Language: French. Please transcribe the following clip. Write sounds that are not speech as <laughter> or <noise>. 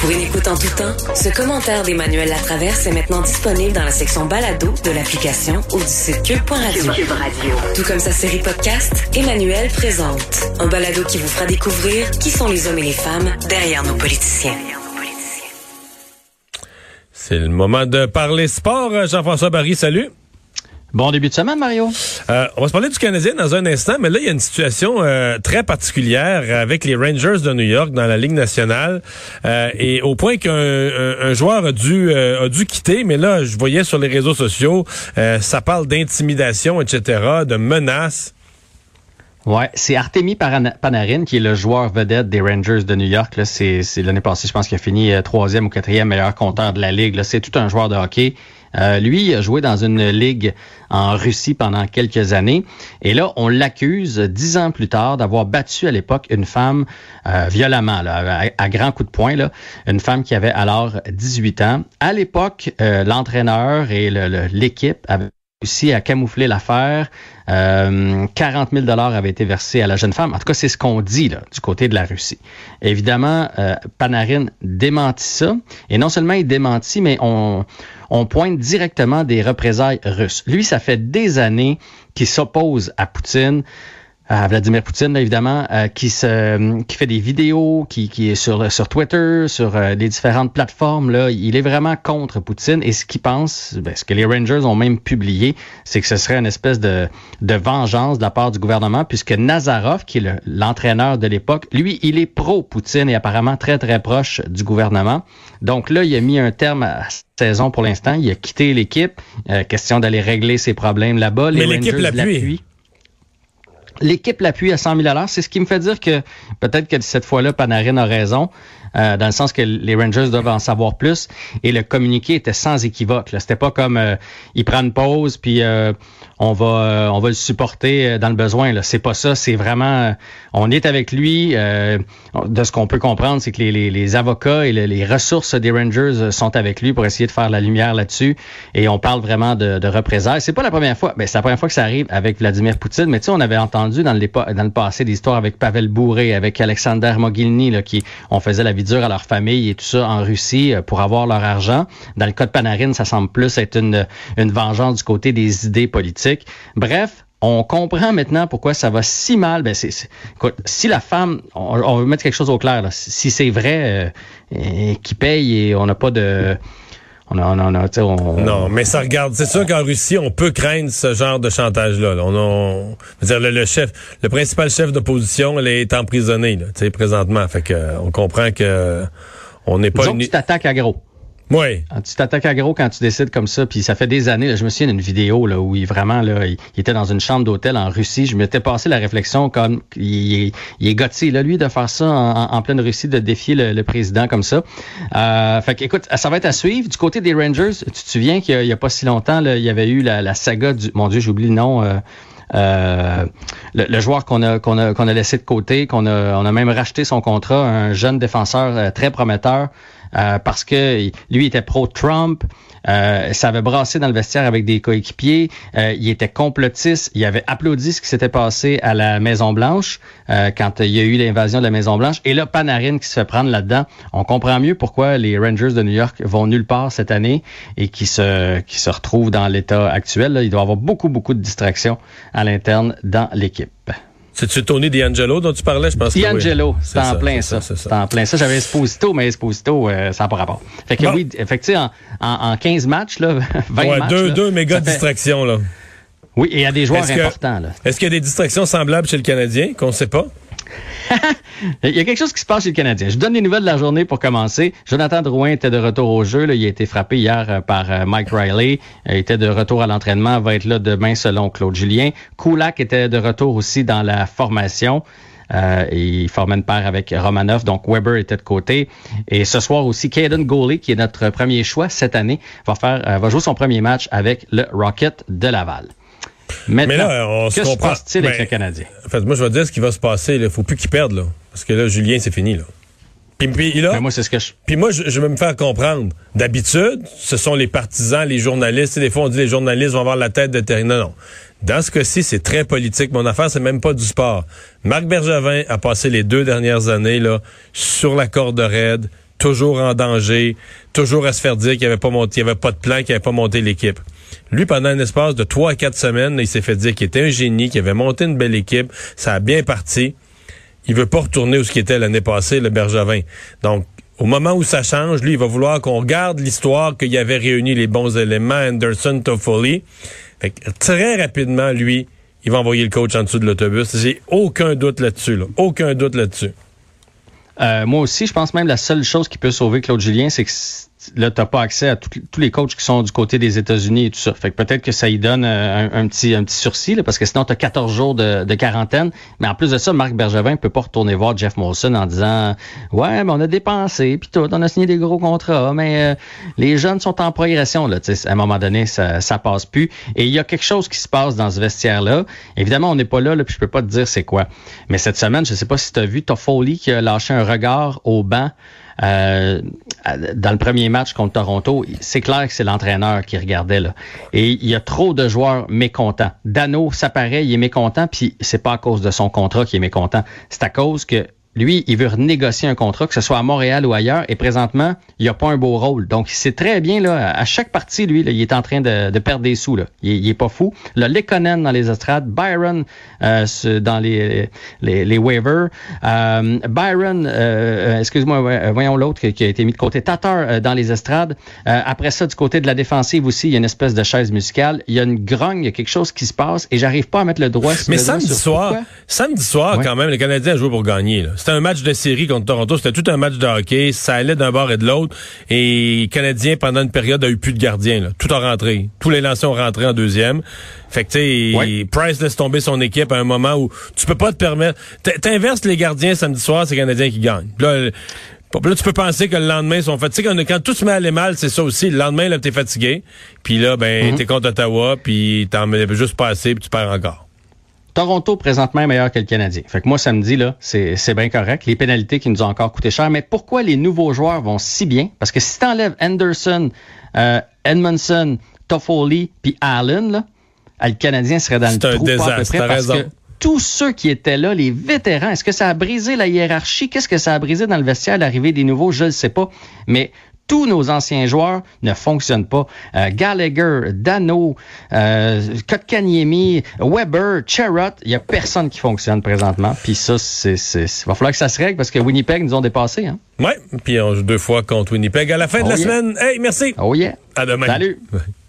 Pour une écoute en tout temps, ce commentaire d'Emmanuel Latraverse est maintenant disponible dans la section balado de l'application ou du site cube.radio. Tout comme sa série podcast, Emmanuel présente. Un balado qui vous fera découvrir qui sont les hommes et les femmes derrière nos politiciens. C'est le moment de parler sport. Jean-François Barry, salut. Bon début de semaine, Mario. Euh, on va se parler du Canadien dans un instant, mais là, il y a une situation euh, très particulière avec les Rangers de New York dans la Ligue nationale, euh, et au point qu'un un, joueur a dû, a dû quitter, mais là, je voyais sur les réseaux sociaux, ça parle d'intimidation, etc., de menaces. Ouais, c'est Artemi Panarin qui est le joueur vedette des Rangers de New York. C'est l'année passée, je pense qu'il a fini troisième ou quatrième meilleur compteur de la ligue. C'est tout un joueur de hockey. Euh, lui a joué dans une ligue en Russie pendant quelques années. Et là, on l'accuse dix ans plus tard d'avoir battu à l'époque une femme euh, violemment, à, grands coups de poing, une femme qui avait alors 18 ans. À l'époque, euh, l'entraîneur et l'équipe avaient réussi à camoufler l'affaire. Euh, 40 000 dollars avaient été versés à la jeune femme. En tout cas, c'est ce qu'on dit du côté de la Russie. Évidemment, Panarin démentit ça. Et non seulement il démentit, mais on, on pointe directement des représailles russes. Lui, ça fait des années qu'il s'oppose à Poutine à Vladimir Poutine, évidemment, euh, qui se qui fait des vidéos, qui, qui est sur sur Twitter, sur euh, les différentes plateformes. Là, il est vraiment contre Poutine. Et ce qu'il pense, ben, ce que les Rangers ont même publié, c'est que ce serait une espèce de de vengeance de la part du gouvernement, puisque Nazarov, qui est l'entraîneur de l'époque, lui, il est pro Poutine et apparemment très très proche du gouvernement. Donc là, il a mis un terme à saison pour l'instant. Il a quitté l'équipe. Euh, question d'aller régler ses problèmes là-bas. Mais l'équipe l'appuie. L'équipe l'appuie à 100 000 C'est ce qui me fait dire que peut-être que cette fois-là, Panarin a raison, euh, dans le sens que les Rangers doivent en savoir plus. Et le communiqué était sans équivoque. C'était pas comme euh, il prend une pause puis euh, on va euh, on va le supporter dans le besoin. C'est pas ça. C'est vraiment on est avec lui. de ce qu'on peut comprendre, c'est que les, les, les, avocats et les, ressources des Rangers sont avec lui pour essayer de faire la lumière là-dessus. Et on parle vraiment de, de représailles. C'est pas la première fois. Ben, c'est la première fois que ça arrive avec Vladimir Poutine. Mais tu sais, on avait entendu dans le, passé des histoires avec Pavel Bourré, avec Alexander Mogilny, là, qui on faisait la vidéo à leur famille et tout ça en Russie euh, pour avoir leur argent. Dans le cas de Panarin, ça semble plus être une, une vengeance du côté des idées politiques. Bref, on comprend maintenant pourquoi ça va si mal. Ben si la femme, on, on, veut mettre quelque chose au clair, là, si c'est vrai euh, qui paye et on n'a pas de on a, on a, on, non, mais ça regarde. C'est sûr qu'en Russie, on peut craindre ce genre de chantage-là. On, on dire le, chef, le principal chef d'opposition, elle est emprisonné là, présentement. Fait que on comprend que on n'est pas. Une... tu t'attaques à gros. Oui. Tu t'attaques à gros quand tu décides comme ça, puis ça fait des années. je me souviens d'une vidéo là où il vraiment là, il, était dans une chambre d'hôtel en Russie. Je m'étais passé la réflexion comme il, il est gâté là lui de faire ça en, pleine Russie, de défier le, président comme ça. Euh, fait écoute, ça va être à suivre. Du côté des Rangers, tu te souviens qu'il y, a pas si longtemps, il y avait eu la, saga du, mon Dieu, j'oublie le nom. Euh, euh, le, joueur qu'on a qu'on a qu'on a laissé de côté, qu'on a on a même racheté son contrat, un jeune défenseur euh, très prometteur. Euh, parce que lui était pro-Trump, euh, ça avait brassé dans le vestiaire avec des coéquipiers, euh, il était complotiste, il avait applaudi ce qui s'était passé à la Maison Blanche quand il y a eu l'invasion de la Maison Blanche. Et là, Panarin qui se fait prendre là-dedans, on comprend mieux pourquoi les Rangers de New York vont nulle part cette année et qui se qui se retrouvent dans l'état actuel. Il doit y avoir beaucoup beaucoup de distractions à l'interne dans l'équipe. C'est-tu Tony D'Angelo dont tu parlais, je pense D'Angelo, oui. c'est en, plein ça. C'est en plein ça. J'avais Esposito, mais Esposito, euh, ça n'a pas rapport. Fait que oui, effectivement, en, en, 15 matchs, là, <laughs> 20 ouais, matchs. Deux, deux méga distractions, là. Oui, et il y a des joueurs importants, là. Est-ce qu'il y a des distractions semblables chez le Canadien? Qu'on ne sait pas? <laughs> il y a quelque chose qui se passe chez le Canadien. Je donne les nouvelles de la journée pour commencer. Jonathan Drouin était de retour au jeu. Il a été frappé hier euh, par euh, Mike Riley. Il était de retour à l'entraînement, va être là demain selon Claude Julien. Kulak était de retour aussi dans la formation. Euh, il formait une paire avec Romanov, donc Weber était de côté. Et ce soir aussi, Caden Goley, qui est notre premier choix cette année, va faire, euh, va jouer son premier match avec le Rocket de Laval. Mais là, on se comprend. Que se passe avec ben, le Canadien? En fait, moi, je vais dire ce qui va se passer. Il faut plus qu'il perde, là. Parce que là, Julien, c'est fini, là. Puis, puis là, Mais moi, c'est ce que je... puis moi, je, je vais me faire comprendre. D'habitude, ce sont les partisans, les journalistes. Et des fois, on dit les journalistes vont avoir la tête de terre. Non, non. Dans ce cas-ci, c'est très politique. Mon affaire, c'est même pas du sport. Marc Bergevin a passé les deux dernières années là sur la corde raide, toujours en danger, toujours à se faire dire qu'il n'y avait pas monté, il y avait pas de plan, qu'il n'avait pas monté l'équipe. Lui, pendant un espace de trois à quatre semaines, il s'est fait dire qu'il était un génie, qu'il avait monté une belle équipe, ça a bien parti. Il veut pas retourner où ce qui était l'année passée, le Bergevin. Donc, au moment où ça change, lui, il va vouloir qu'on regarde l'histoire qu'il avait réuni les bons éléments, Anderson, Toffoli. Fait que très rapidement, lui, il va envoyer le coach en dessous de l'autobus. J'ai aucun doute là-dessus. Là. Aucun doute là-dessus. Euh, moi aussi, je pense même la seule chose qui peut sauver Claude Julien, c'est que là, tu n'as pas accès à tous les coachs qui sont du côté des États-Unis et tout ça. Fait que peut-être que ça y donne euh, un, petit, un petit sursis, là, parce que sinon, tu as 14 jours de, quarantaine. Mais en plus de ça, Marc Bergevin peut pas retourner voir Jeff Molson en disant Ouais, mais on a dépensé, puis tout, on a signé des gros contrats, mais euh, les jeunes sont en progression. Là, à un moment donné, ça, ça passe plus. Et il y a quelque chose qui se passe dans ce vestiaire-là. Évidemment, on n'est pas là, là puis je peux pas te dire c'est quoi. Mais cette semaine, je sais pas si tu as vu Toffoli qui a lâché un regard au banc. Euh, dans le premier match contre Toronto, c'est clair que c'est l'entraîneur qui regardait là. Et il y a trop de joueurs mécontents. Dano, ça paraît, il est mécontent, puis c'est pas à cause de son contrat qu'il est mécontent. C'est à cause que lui, il veut renégocier un contrat, que ce soit à Montréal ou ailleurs, et présentement, il a pas un beau rôle. Donc, c'est très bien, là, à chaque partie, lui, là, il est en train de, de perdre des sous. Là. Il, il est pas fou. Là, Lekonen dans les estrades, Byron euh, dans les, les, les waivers, euh, Byron, euh, excuse-moi, voyons l'autre qui, a été mis de côté, Tatar euh, dans les estrades. Euh, après ça, du côté de la défensive aussi, il y a une espèce de chaise musicale. Il y a une grogne, il y a quelque chose qui se passe, et j'arrive pas à mettre le droit sur Mais samedi soir, samedi soir, ouais. quand même, les Canadiens joué pour gagner. Là. C'était un match de série contre Toronto. C'était tout un match de hockey. Ça allait d'un bord et de l'autre. Et les Canadiens, pendant une période, a eu plus de gardiens. Là. Tout a rentré. Tous les lancers ont rentré en deuxième. Fait que, tu sais, ouais. Price laisse tomber son équipe à un moment où tu peux pas te permettre... T'inverses les gardiens samedi soir, c'est les Canadiens qui gagnent. Là, Là, tu peux penser que le lendemain, ils sont fatigués. Quand, quand tout se met à aller mal, c'est ça aussi. Le lendemain, là, t'es fatigué. Puis là, ben, mm -hmm. t'es contre Ottawa, puis t'en mets juste pas assez, puis tu perds encore. Toronto, présentement, est meilleur que le Canadien. Fait que moi, samedi, là, c'est bien correct. Les pénalités qui nous ont encore coûté cher. Mais pourquoi les nouveaux joueurs vont si bien? Parce que si t'enlèves Anderson, euh, Edmondson, Toffoli, puis Allen, là, le Canadien serait dans le trou un désastre, à peu près. Parce que tous ceux qui étaient là, les vétérans, est-ce que ça a brisé la hiérarchie? Qu'est-ce que ça a brisé dans le vestiaire, l'arrivée des nouveaux? Je ne sais pas. Mais tous nos anciens joueurs ne fonctionnent pas. Euh, Gallagher, Dano, euh, Kotkaniemi, Weber, Cherrott, il y a personne qui fonctionne présentement. Puis ça, c'est, c'est, va falloir que ça se règle parce que Winnipeg nous ont dépassé. Hein? Ouais, puis on joue deux fois contre Winnipeg à la fin oh de la yeah. semaine. Hey, merci. Oh yeah. À demain. Salut. <laughs>